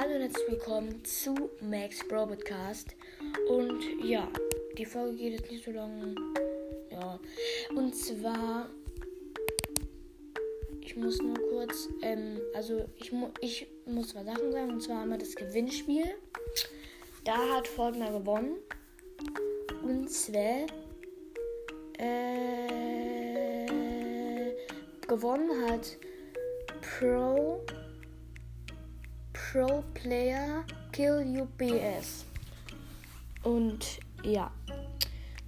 Hallo und herzlich willkommen zu Max Bro Podcast. Und ja, die Folge geht jetzt nicht so lange. Ja, und zwar, ich muss nur kurz, ähm, also ich, mu ich muss zwei Sachen sagen. Und zwar einmal das Gewinnspiel. Da hat Fortner gewonnen. Und zwar, äh, gewonnen hat Pro. Pro Player Kill UBS. Und ja.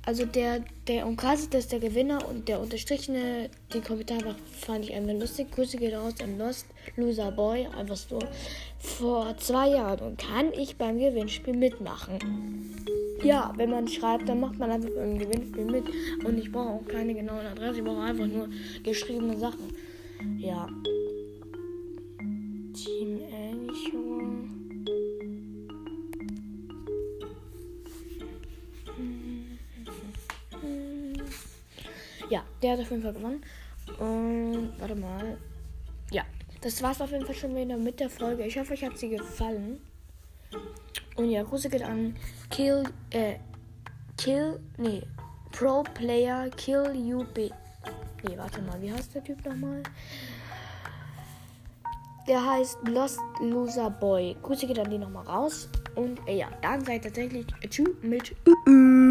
Also der, der umkreist ist der Gewinner und der unterstrichene, die Kommentare fand ich einfach lustig. Grüße geht raus an Lost Loser Boy, einfach so vor zwei Jahren und kann ich beim Gewinnspiel mitmachen. Ja, wenn man schreibt, dann macht man einfach beim Gewinnspiel mit und ich brauche auch keine genauen Adresse, ich brauche einfach nur geschriebene Sachen. Ja. Team Ja, der hat auf jeden Fall gewonnen. Und warte mal. Ja, das war's auf jeden Fall schon wieder mit der Folge. Ich hoffe, euch hat sie gefallen. Und ja, Grüße geht an Kill, äh, Kill, nee, Pro Player Kill UB. Nee, warte mal, wie heißt der Typ nochmal? Der heißt Lost Loser Boy. Grüße geht an die nochmal raus. Und äh, ja, dann seid tatsächlich Tschüss mit Ü -Ü.